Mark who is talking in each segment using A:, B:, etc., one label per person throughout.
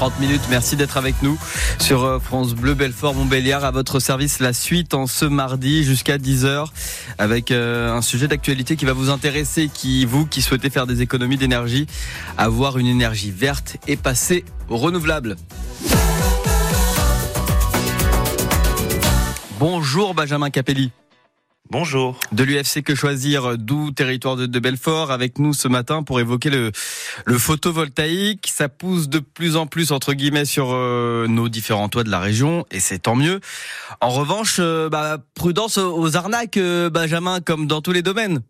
A: 30 minutes. Merci d'être avec nous sur euh, France Bleu Belfort Montbéliard. À votre service, la suite en ce mardi jusqu'à 10h avec euh, un sujet d'actualité qui va vous intéresser, qui vous qui souhaitez faire des économies d'énergie, avoir une énergie verte et passer au renouvelable. Bonjour Benjamin Capelli.
B: Bonjour.
A: De l'UFC Que Choisir, d'où territoire de, Belfort, avec nous ce matin pour évoquer le, le photovoltaïque. Ça pousse de plus en plus, entre guillemets, sur euh, nos différents toits de la région, et c'est tant mieux. En revanche, euh, bah, prudence aux arnaques, euh, Benjamin, comme dans tous les domaines.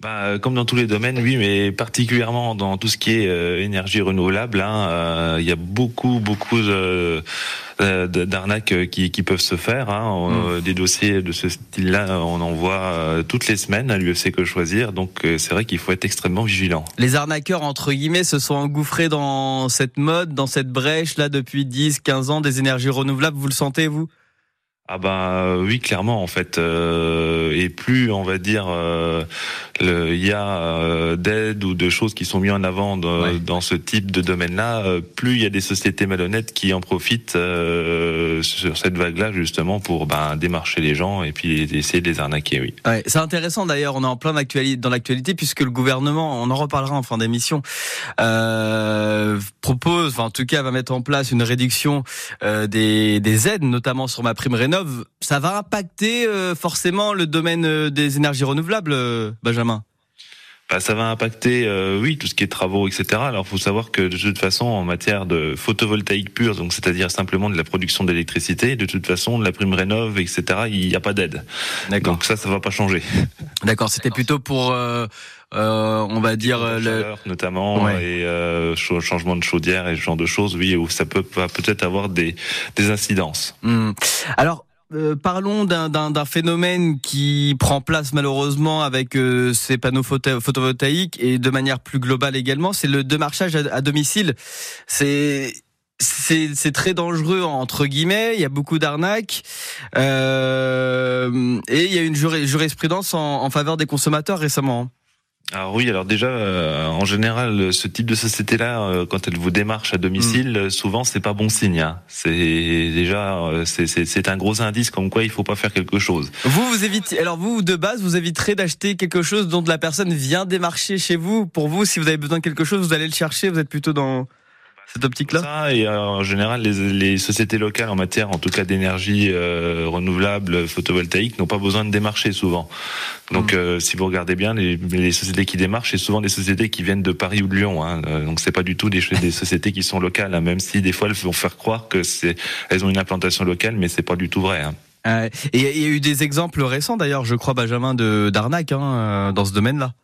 B: Bah, comme dans tous les domaines, oui, mais particulièrement dans tout ce qui est énergie renouvelable, hein, il y a beaucoup, beaucoup de euh, d'arnaques euh, qui, qui, peuvent se faire. Hein. Mm. Des dossiers de ce style-là, on en voit euh, toutes les semaines à l'UFC que choisir. Donc c'est vrai qu'il faut être extrêmement vigilant.
A: Les arnaqueurs, entre guillemets, se sont engouffrés dans cette mode, dans cette brèche là depuis 10, 15 ans des énergies renouvelables. Vous le sentez, vous?
B: Ah ben oui, clairement en fait. et plus on va dire il y a euh, d'aide ou de choses qui sont mises en avant dans, ce type de domaine-là, euh, plus il y a des sociétés malhonnêtes qui en profitent euh, sur cette vague-là justement pour ben, démarcher les gens et puis essayer de les arnaquer. Oui.
A: c'est intéressant d'ailleurs. On est en plein dans l'actualité puisque le gouvernement, on en reparlera en fin d'émission, propose, enfin, en tout cas, va mettre en place une réduction des, des aides, notamment sur ma prime rénov. Ça va impacter forcément le domaine des énergies renouvelables, Benjamin?
B: Bah, ça va impacter, euh, oui, tout ce qui est travaux, etc. Alors, faut savoir que de toute façon, en matière de photovoltaïque pure, donc c'est-à-dire simplement de la production d'électricité, de toute façon, de la prime rénov, etc. Il n'y a pas d'aide. Donc ça, ça va pas changer.
A: D'accord. C'était plutôt pour. Euh, euh, on va dire
B: le notamment et euh, changement de chaudière et ce genre de choses oui où ça peut peut-être avoir des des incidences.
A: Hmm. Alors euh, parlons d'un phénomène qui prend place malheureusement avec euh, ces panneaux photovoltaïques et de manière plus globale également, c'est le démarchage à, domicile. C'est très dangereux entre guillemets. Il y a beaucoup d'arnaques euh, et il y a une jurisprudence en, en faveur des consommateurs récemment.
B: Alors oui, alors déjà, euh, en général, ce type de société-là, euh, quand elle vous démarche à domicile, mm. souvent c'est pas bon signe. Hein. C'est déjà, euh, c'est un gros indice comme quoi il faut pas faire quelque chose.
A: Vous, vous évitez, alors vous de base, vous éviterez d'acheter quelque chose dont la personne vient démarcher chez vous. Pour vous, si vous avez besoin de quelque chose, vous allez le chercher. Vous êtes plutôt dans cette optique-là?
B: Et euh, en général, les, les, sociétés locales en matière, en tout cas d'énergie euh, renouvelable, photovoltaïque, n'ont pas besoin de démarcher souvent. Donc, hmm. euh, si vous regardez bien, les, les, sociétés qui démarchent, c'est souvent des sociétés qui viennent de Paris ou de Lyon. Hein. Donc, c'est pas du tout des, des sociétés qui sont locales, hein, même si des fois elles vont faire croire que c'est, elles ont une implantation locale, mais c'est pas du tout vrai. Hein.
A: et il y a eu des exemples récents, d'ailleurs, je crois, Benjamin, de d'arnaque hein, dans ce domaine-là.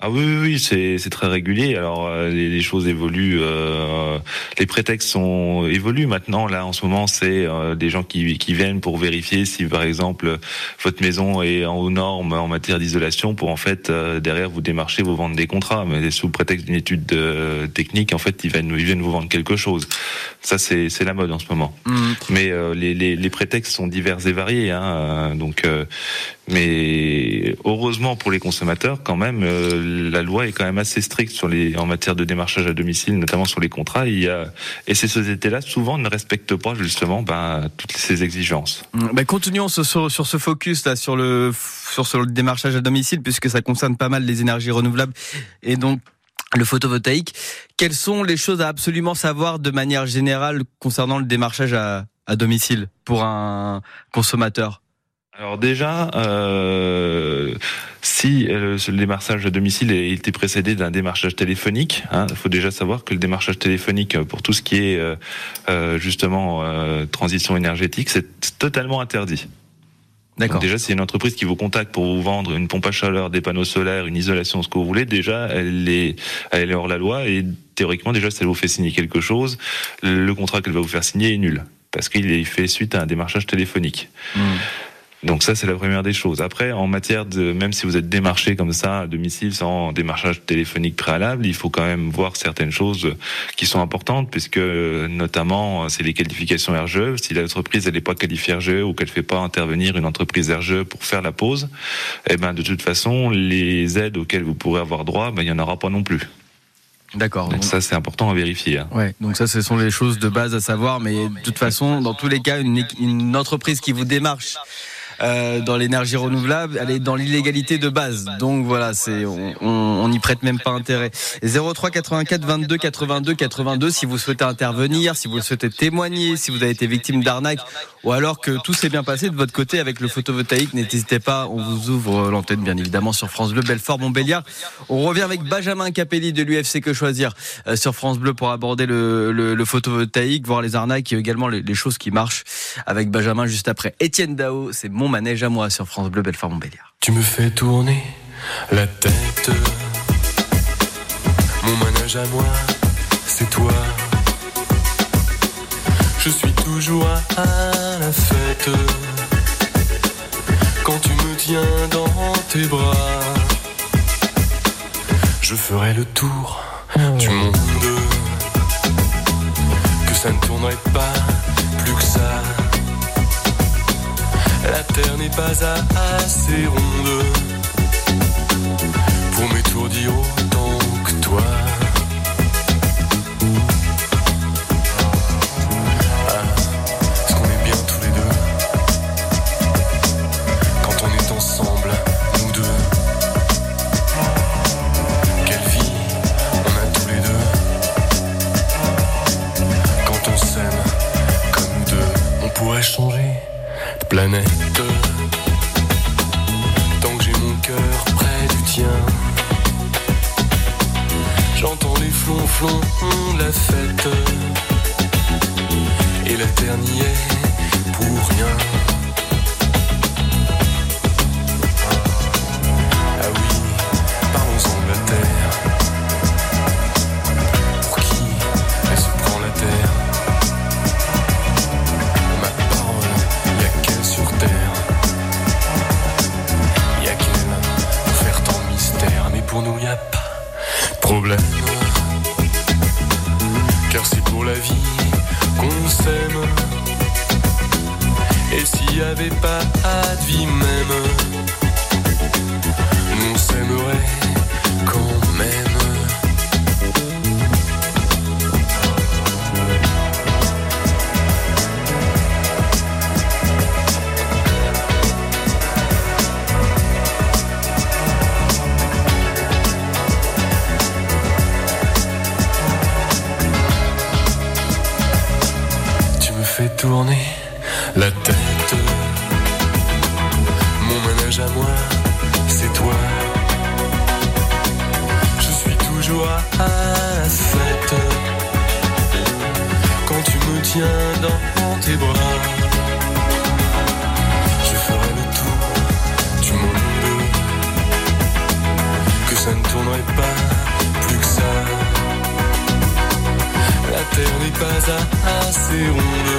B: Ah oui, oui, oui c'est très régulier. Alors euh, les, les, choses évoluent, euh, les prétextes sont évoluent maintenant. Là, en ce moment, c'est euh, des gens qui, qui viennent pour vérifier si, par exemple, votre maison est en normes en matière d'isolation, pour en fait derrière vous démarcher, vous vendre des contrats. Mais sous prétexte d'une étude technique, en fait, ils viennent, ils viennent vous vendre quelque chose. Ça, c'est la mode en ce moment. Mmh. Mais les, les, les, prétextes sont divers et variés. Hein, donc, mais heureusement pour les consommateurs, quand même la loi est quand même assez stricte sur les, en matière de démarchage à domicile, notamment sur les contrats. Il y a, et ces sociétés-là, souvent, ne respectent pas justement ben, toutes ces exigences.
A: Ben, continuons sur, sur, ce focus là, sur le, sur, sur le démarchage à domicile, puisque ça concerne pas mal les énergies renouvelables et donc le photovoltaïque. Quelles sont les choses à absolument savoir de manière générale concernant le démarchage à, à domicile pour un consommateur?
B: Alors déjà, euh, si euh, le démarchage à domicile a été précédé d'un démarchage téléphonique, il hein, faut déjà savoir que le démarchage téléphonique euh, pour tout ce qui est justement transition énergétique, c'est totalement interdit. D'accord. Déjà, c'est une entreprise qui vous contacte pour vous vendre une pompe à chaleur, des panneaux solaires, une isolation, ce que vous voulez. Déjà, elle est, elle est hors la loi et théoriquement, déjà, si elle vous fait signer quelque chose, le contrat qu'elle va vous faire signer est nul parce qu'il est fait suite à un démarchage téléphonique. Mmh. Donc ça, c'est la première des choses. Après, en matière de, même si vous êtes démarché comme ça à domicile sans démarchage téléphonique préalable, il faut quand même voir certaines choses qui sont importantes, puisque notamment, c'est les qualifications RGE. Si l'entreprise n'est pas qualifiée RGE ou qu'elle fait pas intervenir une entreprise RGE pour faire la pause, eh ben de toute façon, les aides auxquelles vous pourrez avoir droit, ben il y en aura pas non plus.
A: D'accord.
B: Donc ça, c'est important à vérifier. Hein.
A: Ouais. Donc ça, ce sont les choses de base à savoir. Mais de toute façon, dans tous les cas, une, une entreprise qui vous démarche euh, dans l'énergie renouvelable, elle est dans l'illégalité de base. Donc voilà, c'est on n'y prête même pas intérêt. 03 84 22 82 82 si vous souhaitez intervenir, si vous souhaitez témoigner, si vous avez été victime d'arnaque ou alors que tout s'est bien passé de votre côté avec le photovoltaïque, n'hésitez pas, on vous ouvre l'antenne bien évidemment sur France Bleu Belfort Montbéliard. On revient avec Benjamin Capelli de l'UFC que choisir euh, sur France Bleu pour aborder le, le, photovoltaïque, voir les arnaques et également les choses qui marchent avec Benjamin juste après. Étienne Dao, c'est mon manège à moi sur France Bleu Belfort Montbéliard.
C: Tu me fais tourner la tête. Mon manège à moi, c'est toi. Je suis toujours à la fête. Quand tu me tiens dans tes bras, je ferai le tour du monde. Que ça ne tournerait pas plus que ça. La terre n'est pas assez ronde pour m'étourdir Car c'est pour la vie qu'on s'aime. Et s'il y avait pas de pas assez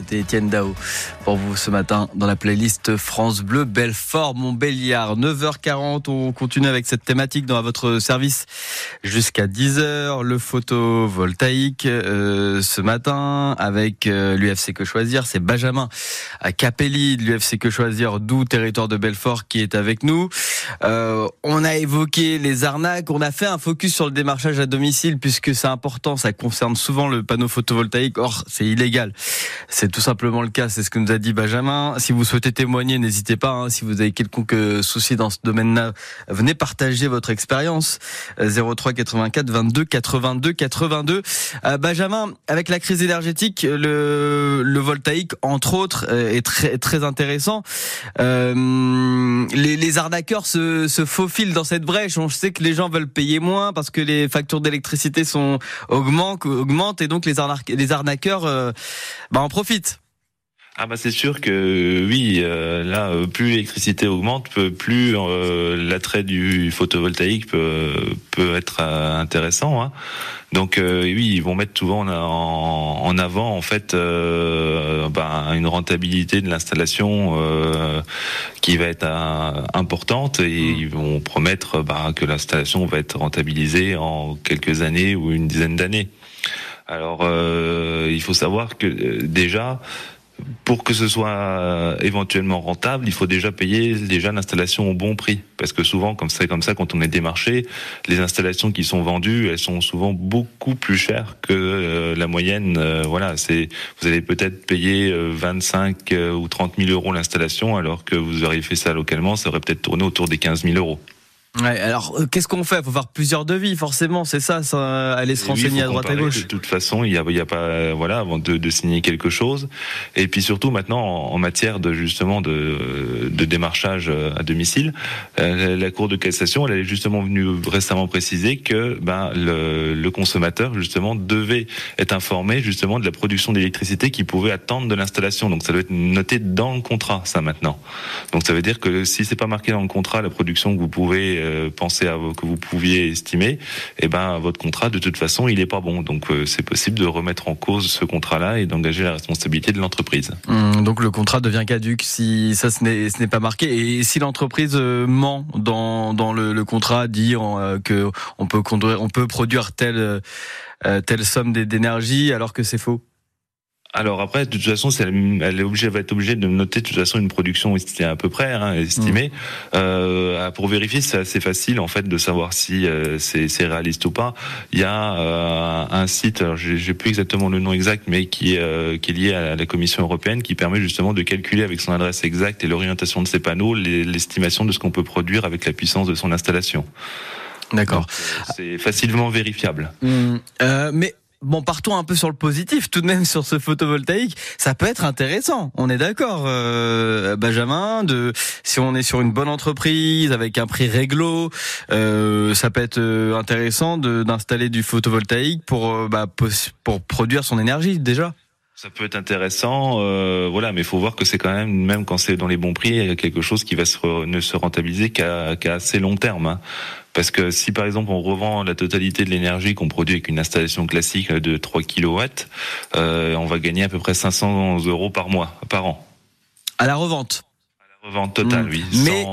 A: C'était Étienne Dao pour vous ce matin dans la playlist France Bleu Belfort Montbéliard. 9h40, on continue avec cette thématique dans votre service jusqu'à 10h. Le photovoltaïque euh, ce matin avec euh, l'UFC Que Choisir. C'est Benjamin à Capelli de l'UFC Que Choisir, d'où territoire de Belfort qui est avec nous. Euh, on a évoqué les arnaques, on a fait un focus sur le démarchage à domicile puisque c'est important, ça concerne souvent le panneau photovoltaïque. Or, c'est illégal. C'est tout simplement le cas, c'est ce que nous a dit Benjamin. Si vous souhaitez témoigner, n'hésitez pas. Hein. si vous avez quelconque souci dans ce domaine-là, venez partager votre expérience. 03 84 22 82 82. Benjamin, avec la crise énergétique, le, le voltaïque, entre autres, euh, est très très intéressant. Euh, les, les, arnaqueurs se, se faufilent dans cette brèche. On sait que les gens veulent payer moins parce que les factures d'électricité sont augmentent, augmentent et donc les, les arnaqueurs euh, bah, en profitent.
B: Ah bah c'est sûr que oui, euh, là plus l'électricité augmente, plus euh, l'attrait du photovoltaïque peut, peut être intéressant. Hein. Donc oui, ils vont mettre souvent en, en avant en fait bah, une rentabilité de l'installation qui va être importante et mmh. ils vont promettre bah, que l'installation va être rentabilisée en quelques années ou une dizaine d'années. Alors il faut savoir que déjà pour que ce soit euh, éventuellement rentable, il faut déjà payer déjà l'installation au bon prix. Parce que souvent, comme c'est comme ça, quand on est démarché, les installations qui sont vendues, elles sont souvent beaucoup plus chères que euh, la moyenne. Euh, voilà, c'est vous allez peut-être payer 25 ou 30 000 euros l'installation, alors que vous auriez fait ça localement, ça aurait peut-être tourné autour des 15 000 euros.
A: Ouais, alors euh, qu'est-ce qu'on fait? Il faut faire plusieurs devis, forcément, c'est ça, ça, aller se renseigner à droite à gauche.
B: De toute façon, il y a, y a pas, euh, voilà, avant de, de, signer quelque chose. Et puis surtout maintenant, en, matière de justement de, de démarchage euh, à domicile, la Cour de cassation, elle est justement venue récemment préciser que ben le, le consommateur justement devait être informé justement de la production d'électricité qui pouvait attendre de l'installation. Donc ça doit être noté dans le contrat, ça maintenant. Donc ça veut dire que si c'est pas marqué dans le contrat la production que vous pouvez euh, pensez à que vous pouviez estimer, eh ben votre contrat de toute façon il est pas bon. Donc euh, c'est possible de remettre en cause ce contrat-là et d'engager la responsabilité de l'entreprise.
A: Mmh, donc le contrat devient caduque si ça ce n'est pas marqué et si l'entreprise euh, ment dans dans le, le contrat dit que on peut conduire, on peut produire telle telle somme d'énergie alors que c'est faux?
B: Alors après, de toute façon, elle, est obligée, va être obligée de noter de toute façon une production à peu près hein, estimée. Mmh. Euh, pour vérifier, c'est assez facile en fait de savoir si euh, c'est réaliste ou pas. Il y a euh, un site, alors j'ai plus exactement le nom exact, mais qui est, euh, qui est lié à la Commission européenne, qui permet justement de calculer avec son adresse exacte et l'orientation de ses panneaux l'estimation de ce qu'on peut produire avec la puissance de son installation.
A: D'accord.
B: C'est facilement vérifiable.
A: Mmh. mais Bon, partons un peu sur le positif, tout de même sur ce photovoltaïque, ça peut être intéressant. On est d'accord, euh, Benjamin. De si on est sur une bonne entreprise avec un prix réglo, euh, ça peut être euh, intéressant d'installer du photovoltaïque pour bah, pour produire son énergie déjà.
B: Ça peut être intéressant, euh, voilà, mais il faut voir que c'est quand même, même quand c'est dans les bons prix, il y a quelque chose qui va se ne se rentabiliser qu'à assez long terme. Hein. Parce que si par exemple on revend la totalité de l'énergie qu'on produit avec une installation classique de 3 kW, euh, on va gagner à peu près 500 euros par mois, par an.
A: À la revente
B: À la revente totale, mmh. oui.
A: Mais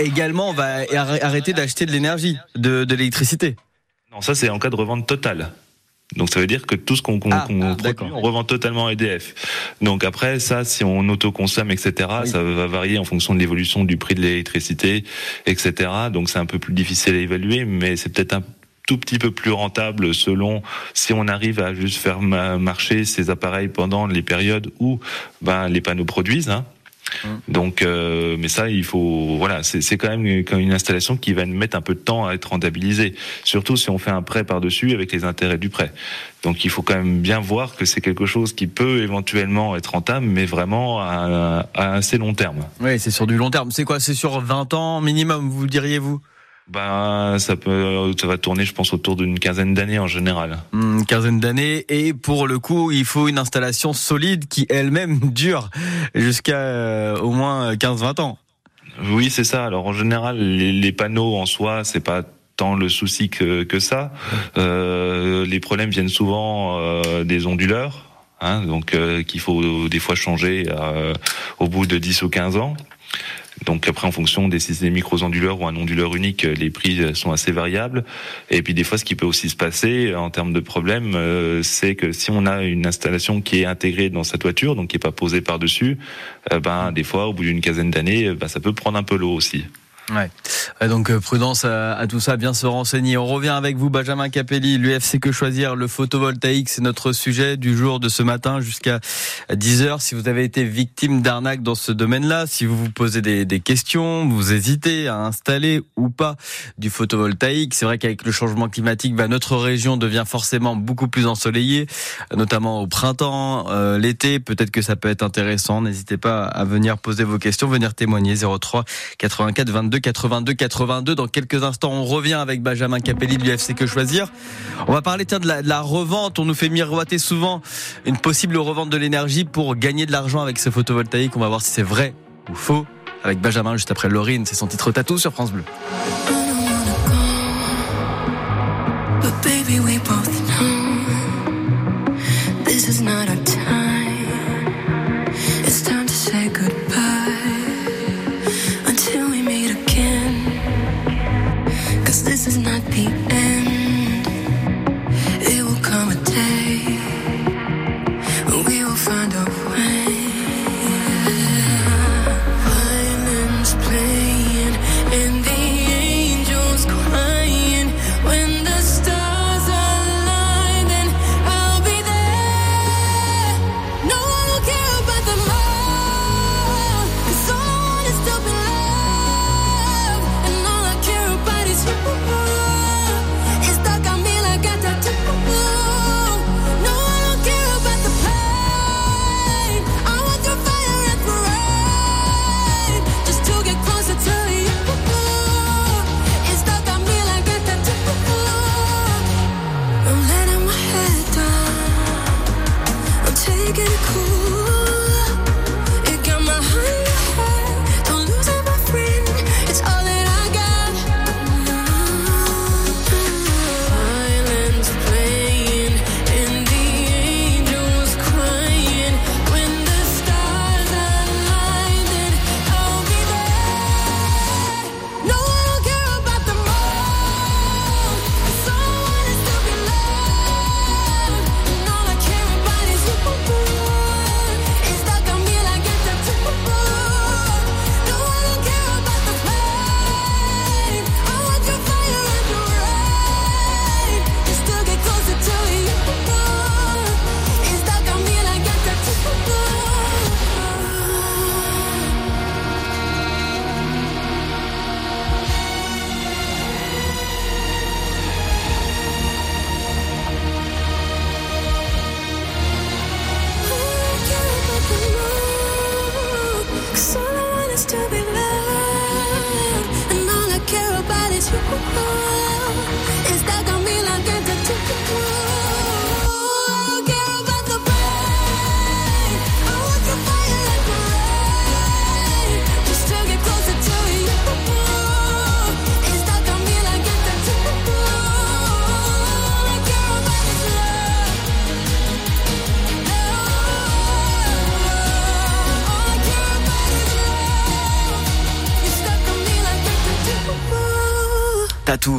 A: également, on va arrêter d'acheter de l'énergie, de, de l'électricité.
B: Non, ça c'est en cas de revente totale. Donc ça veut dire que tout ce qu'on ah, ah, produit, on revend totalement à EDF. Donc après ça, si on autoconsomme, etc., ça va varier en fonction de l'évolution du prix de l'électricité, etc. Donc c'est un peu plus difficile à évaluer, mais c'est peut-être un tout petit peu plus rentable selon si on arrive à juste faire marcher ces appareils pendant les périodes où ben, les panneaux produisent. Hein. Hum. Donc, euh, mais ça, il faut, voilà, c'est quand même une, installation qui va mettre un peu de temps à être rentabilisée. Surtout si on fait un prêt par-dessus avec les intérêts du prêt. Donc, il faut quand même bien voir que c'est quelque chose qui peut éventuellement être rentable, mais vraiment à, à assez long terme.
A: Oui, c'est sur du long terme. C'est quoi? C'est sur 20 ans minimum, vous diriez-vous?
B: Ben, ça peut, ça va tourner, je pense, autour d'une quinzaine d'années en général.
A: Une quinzaine d'années, et pour le coup, il faut une installation solide qui elle-même dure jusqu'à euh, au moins 15-20 ans.
B: Oui, c'est ça. Alors en général, les, panneaux en soi, c'est pas tant le souci que, que ça. Euh, les problèmes viennent souvent euh, des onduleurs, hein, donc euh, qu'il faut des fois changer euh, au bout de 10 ou 15 ans. Donc après, en fonction des, des micro-onduleurs ou un onduleur unique, les prix sont assez variables. Et puis des fois, ce qui peut aussi se passer en termes de problème, euh, c'est que si on a une installation qui est intégrée dans sa toiture, donc qui est pas posée par-dessus, euh, ben des fois, au bout d'une quinzaine d'années, ben, ça peut prendre un peu l'eau aussi.
A: Ouais.
D: Donc prudence à, tout ça, bien se renseigner. On revient avec vous, Benjamin Capelli, l'UFC Que Choisir, le photovoltaïque, c'est notre sujet du jour de ce matin jusqu'à 10h. Si vous avez été victime d'arnaque dans ce domaine-là, si vous vous posez des, des questions, vous hésitez à installer ou pas du photovoltaïque, c'est vrai qu'avec le changement climatique, bah, notre région devient forcément beaucoup plus ensoleillée, notamment au printemps, euh, l'été. Peut-être que ça peut être intéressant. N'hésitez pas à venir poser vos questions, venir témoigner 03 84 22 82 82. Dans quelques instants, on revient avec Benjamin Capelli de l'UFC Que Choisir. On va parler de la, de la revente. On nous fait miroiter souvent une possible revente de l'énergie pour gagner de l'argent avec ce photovoltaïque. On va voir si c'est vrai ou faux avec Benjamin juste après Laurine. C'est son titre tatou sur France Bleu.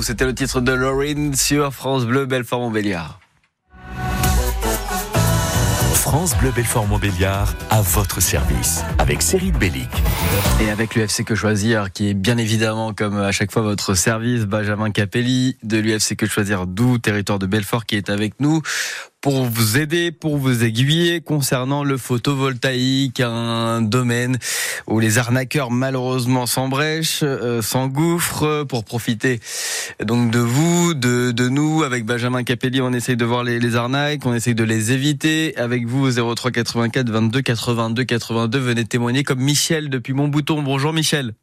D: C'était le titre de Laurine sur France Bleu Belfort Montbéliard.
E: France Bleu Belfort Montbéliard à votre service avec de Bellic.
D: Et avec l'UFC Que Choisir qui est bien évidemment comme à chaque fois votre service Benjamin Capelli de l'UFC Que Choisir d'où territoire de Belfort qui est avec nous pour vous aider, pour vous aiguiller concernant le photovoltaïque, un domaine où les arnaqueurs malheureusement s'embrèchent, euh, s'engouffrent pour profiter donc de vous, de, de nous. Avec Benjamin Capelli, on essaye de voir les, les arnaques, on essaye de les éviter. Avec vous, 03 84 22 82 82, venez témoigner comme Michel depuis Montbouton. Bonjour Michel.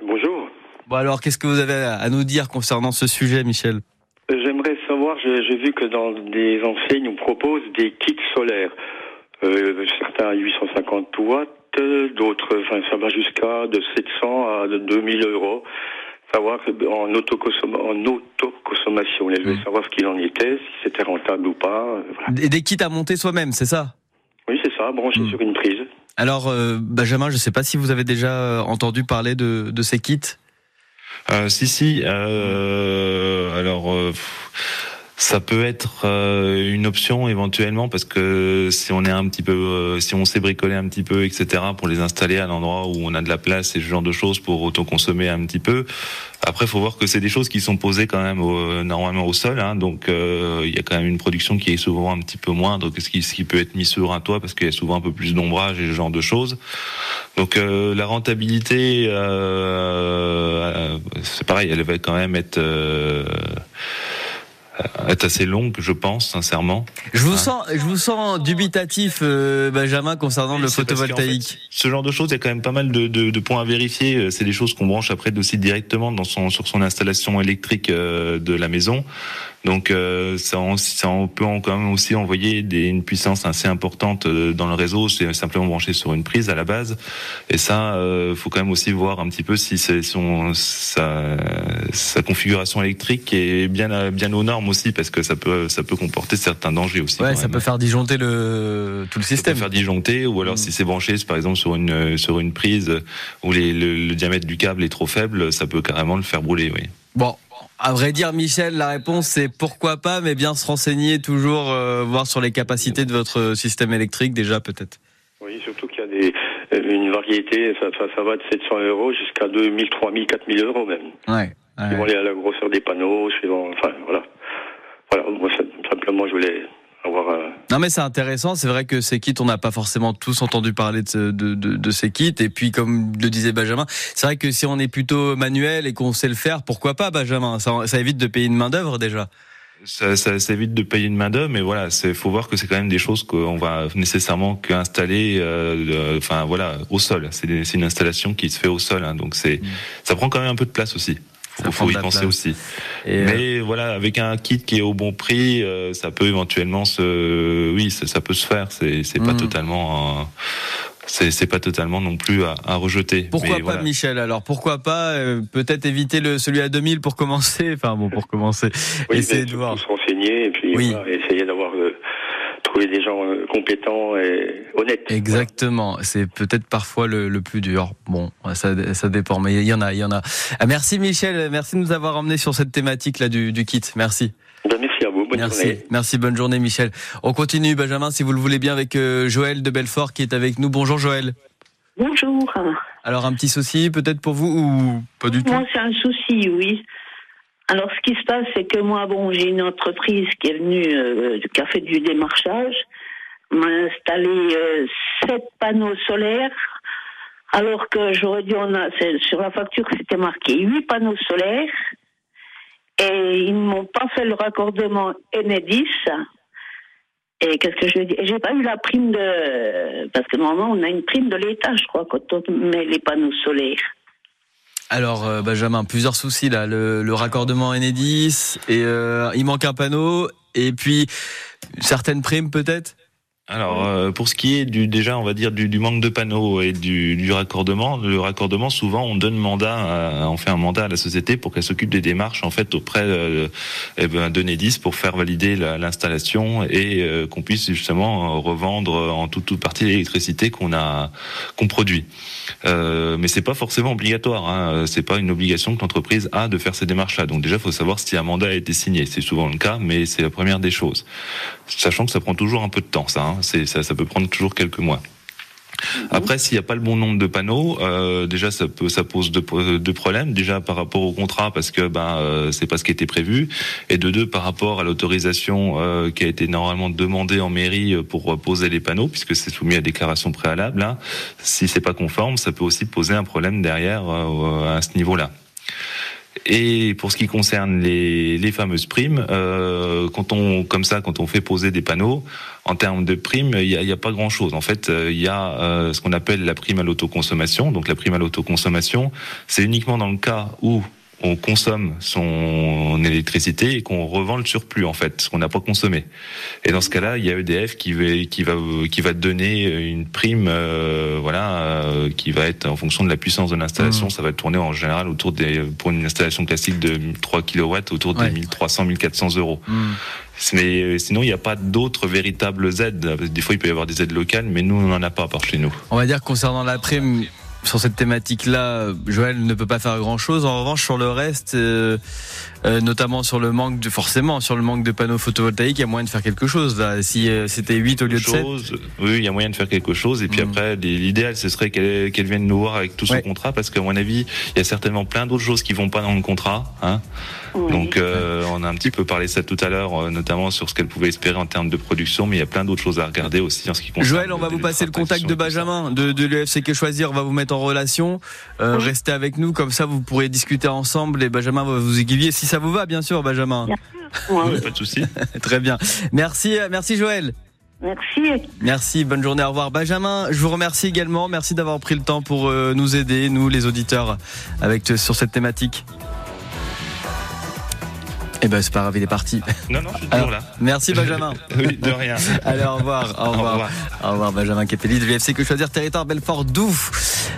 F: Bonjour.
D: Bon alors, qu'est-ce que vous avez à nous dire concernant ce sujet, Michel?
F: J'ai vu que dans des enseignes, on propose des kits solaires. Euh, certains à 850 watts, d'autres, enfin, ça va jusqu'à de 700 à 2000 euros. Savoir en, autoconsommation, en autoconsommation. Je voulais mmh. savoir ce qu'il en était, si c'était rentable ou pas.
D: Euh, voilà. Et des kits à monter soi-même, c'est ça?
F: Oui, c'est ça, branché mmh. sur une prise.
D: Alors, euh, Benjamin, je ne sais pas si vous avez déjà entendu parler de, de ces kits?
B: Euh, si, si. Euh, alors, euh, Ça peut être euh, une option éventuellement parce que si on est un petit peu, euh, si on sait bricoler un petit peu, etc. pour les installer à l'endroit où on a de la place et ce genre de choses pour autoconsommer un petit peu. Après, faut voir que c'est des choses qui sont posées quand même au, normalement au sol, hein, donc euh, il y a quand même une production qui est souvent un petit peu moindre que ce qui, ce qui peut être mis sur un toit parce qu'il y a souvent un peu plus d'ombrage et ce genre de choses. Donc euh, la rentabilité, euh, c'est pareil, elle va quand même être est assez longue, je pense, sincèrement.
A: Je vous sens, je vous sens dubitatif, euh, Benjamin, concernant le photovoltaïque.
B: ce genre de choses, il y a quand même pas mal de, de, de points à vérifier. Euh, c'est des choses qu'on branche après aussi directement dans son, sur son installation électrique euh, de la maison. Donc euh, ça, on, ça, on, peut quand même aussi envoyer des, une puissance assez importante euh, dans le réseau. C'est simplement branché sur une prise à la base. Et ça, euh, faut quand même aussi voir un petit peu si son sa, sa, configuration électrique est bien bien aux normes aussi, parce que ça peut ça peut comporter certains dangers aussi.
A: Ouais, ça peut faire disjoncter le tout le système.
B: Ça peut faire disjoncter, ou alors mm. si c'est branché, par exemple sur une sur une prise où les, le, le diamètre du câble est trop faible, ça peut carrément le faire brûler. Oui.
A: Bon, à vrai dire, Michel, la réponse c'est pourquoi pas, mais bien se renseigner toujours, euh, voir sur les capacités de votre système électrique déjà peut-être.
F: Oui, surtout qu'il y a des, euh, une variété, ça, ça, ça, va de 700 euros jusqu'à 2000, 3000, 4000 euros même.
A: Ouais. ouais.
F: Suivant à la grosseur des panneaux, suivant, enfin voilà. Voilà, moi simplement je voulais euh,
A: non mais c'est intéressant, c'est vrai que ces kits, on n'a pas forcément tous entendu parler de, de, de, de, ces kits. Et puis comme le disait Benjamin, c'est vrai que si on est plutôt manuel et qu'on sait le faire, pourquoi pas Benjamin? Ça, ça évite de payer une main d'œuvre déjà.
B: Ça, ça, ça, évite de payer une main d'œuvre, mais voilà, c'est faut voir que c'est quand même des choses qu'on va nécessairement qu'installer, euh, enfin voilà, au sol. C'est une installation qui se fait au sol, hein, donc c'est, mmh. ça prend quand même un peu de place aussi. Il faut y penser aussi. Et Mais euh... voilà, avec un kit qui est au bon prix, euh, ça peut éventuellement se, oui, ça, ça peut se faire. C'est, c'est mmh. pas totalement. Euh, c'est, c'est pas totalement non plus à, à rejeter.
A: Pourquoi
B: Mais
A: pas,
B: voilà.
A: Michel Alors pourquoi pas euh, peut-être éviter le celui à 2000 pour commencer. Enfin bon, pour commencer,
F: oui,
A: essayer de voir.
F: Se renseigner et puis
A: oui.
F: voilà, essayer d'avoir euh, trouver des gens euh, compétents et honnêtes.
A: Exactement. Voilà. C'est peut-être parfois le, le, plus dur. Bon, ça, ça dépend, mais il y en a, il y en a. Ah, merci Michel, merci de nous avoir emmené sur cette thématique là du, du kit. Merci.
F: Ben, merci à vous. Bonne
A: merci.
F: journée.
A: Merci. Bonne journée, Michel. On continue, Benjamin, si vous le voulez bien, avec euh, Joël de Belfort qui est avec nous. Bonjour, Joël.
G: Bonjour.
A: Alors, un petit souci peut-être pour vous ou pas du tout?
G: Moi, c'est un souci, oui. Alors, ce qui se passe, c'est que moi, bon, j'ai une entreprise qui est venue, euh, qui a fait du démarchage, m'a installé euh, sept panneaux solaires, alors que j'aurais dû, on a, sur la facture, c'était marqué huit panneaux solaires, et ils ne m'ont pas fait le raccordement Enedis. Et qu'est-ce que je veux dire? J'ai pas eu la prime de. Parce que normalement, on a une prime de l'État, je crois, quand on met les panneaux solaires.
A: Alors, euh, Benjamin, plusieurs soucis là. Le, raccordement Enedis, et euh, il manque un panneau, et puis certaines primes peut-être?
B: Alors euh, pour ce qui est du déjà on va dire du, du manque de panneaux et du, du, raccordement, le raccordement souvent on donne mandat, à, on fait un mandat à la société pour qu'elle s'occupe des démarches en fait auprès euh, eh ben, de Nedis pour faire valider l'installation et euh, qu'on puisse justement revendre en toute, toute partie l'électricité qu'on a qu'on produit. Euh, mais c'est pas forcément obligatoire. Hein. C'est pas une obligation que l'entreprise a de faire ces démarches-là. Donc déjà, il faut savoir si un mandat a été signé. C'est souvent le cas, mais c'est la première des choses. Sachant que ça prend toujours un peu de temps, ça. Hein. Ça, ça peut prendre toujours quelques mois. Après, s'il n'y a pas le bon nombre de panneaux, euh, déjà ça pose deux, problèmes. Déjà par rapport au contrat parce que ben euh, c'est pas ce qui était prévu, et de deux par rapport à l'autorisation euh, qui a été normalement demandée en mairie pour poser les panneaux, puisque c'est soumis à déclaration préalable. Là, si c'est pas conforme, ça peut aussi poser un problème derrière euh, à ce niveau-là. Et pour ce qui concerne les, les fameuses primes, euh, quand on comme ça, quand on fait poser des panneaux, en termes de primes, il n'y a, pas grand-chose. En fait, il y a euh, ce qu'on appelle la prime à l'autoconsommation. Donc la prime à l'autoconsommation, c'est uniquement dans le cas où on consomme son électricité et qu'on revend le surplus en fait, ce qu'on n'a pas consommé. Et dans ce cas-là, il y a EDF qui va qui va qui va donner une prime, euh, voilà, euh, qui va être en fonction de la puissance de l'installation. Mmh. Ça va tourner en général autour des pour une installation classique de 3 kW autour des ouais. 1300-1400 euros. Mmh. Mais sinon, il n'y a pas d'autres véritables aides. Des fois, il peut y avoir des aides locales, mais nous, on n'en a pas par chez nous.
A: On va dire concernant la prime, sur cette thématique-là, Joël ne peut pas faire grand-chose. En revanche, sur le reste, euh, euh, notamment sur le manque de, forcément, sur le manque de panneaux photovoltaïques, il y a moyen de faire quelque chose. Là. Si euh, c'était 8 au lieu de 7.
B: Chose, oui, il y a moyen de faire quelque chose. Et puis
A: Mm.
B: après, l'idéal, ce serait qu'elle qu'elle vienne nous voir avec tout son
A: Ouais.
B: contrat, parce qu'à mon avis, il y a certainement plein d'autres choses qui vont pas dans le contrat. Hein.
G: Oui.
B: Donc, euh, on a un petit peu parlé de ça tout à l'heure, notamment sur ce qu'elle pouvait espérer en termes de production, mais il y a plein d'autres choses à regarder aussi en ce qui concerne.
A: Joël, on va vous passer le contact de. Benjamin de, de l'UFC Que Choisir. On va vous mettre en relation. Euh,
G: Oui.
A: Restez avec nous, comme ça vous pourrez discuter ensemble et Benjamin va vous aiguiller si ça vous va, bien sûr, Benjamin.
G: Bien. Ouais.
B: Ouais, pas de souci.
A: Très bien. Merci, euh, merci Joël.
G: Merci.
A: Merci, bonne journée, au revoir. Benjamin, je vous remercie également. Merci d'avoir pris le temps pour euh, nous aider, nous les auditeurs, avec euh, sur cette thématique. Eh ben c'est pas grave, il est parti.
B: Non, non, je suis
A: Alors,
B: toujours là.
A: Merci Benjamin.
B: Oui, de rien.
A: Allez, au revoir. Au revoir.
B: revoir.
A: Au revoir Benjamin Capelli de l'UFC Que Choisir Territoire Belfort Douf.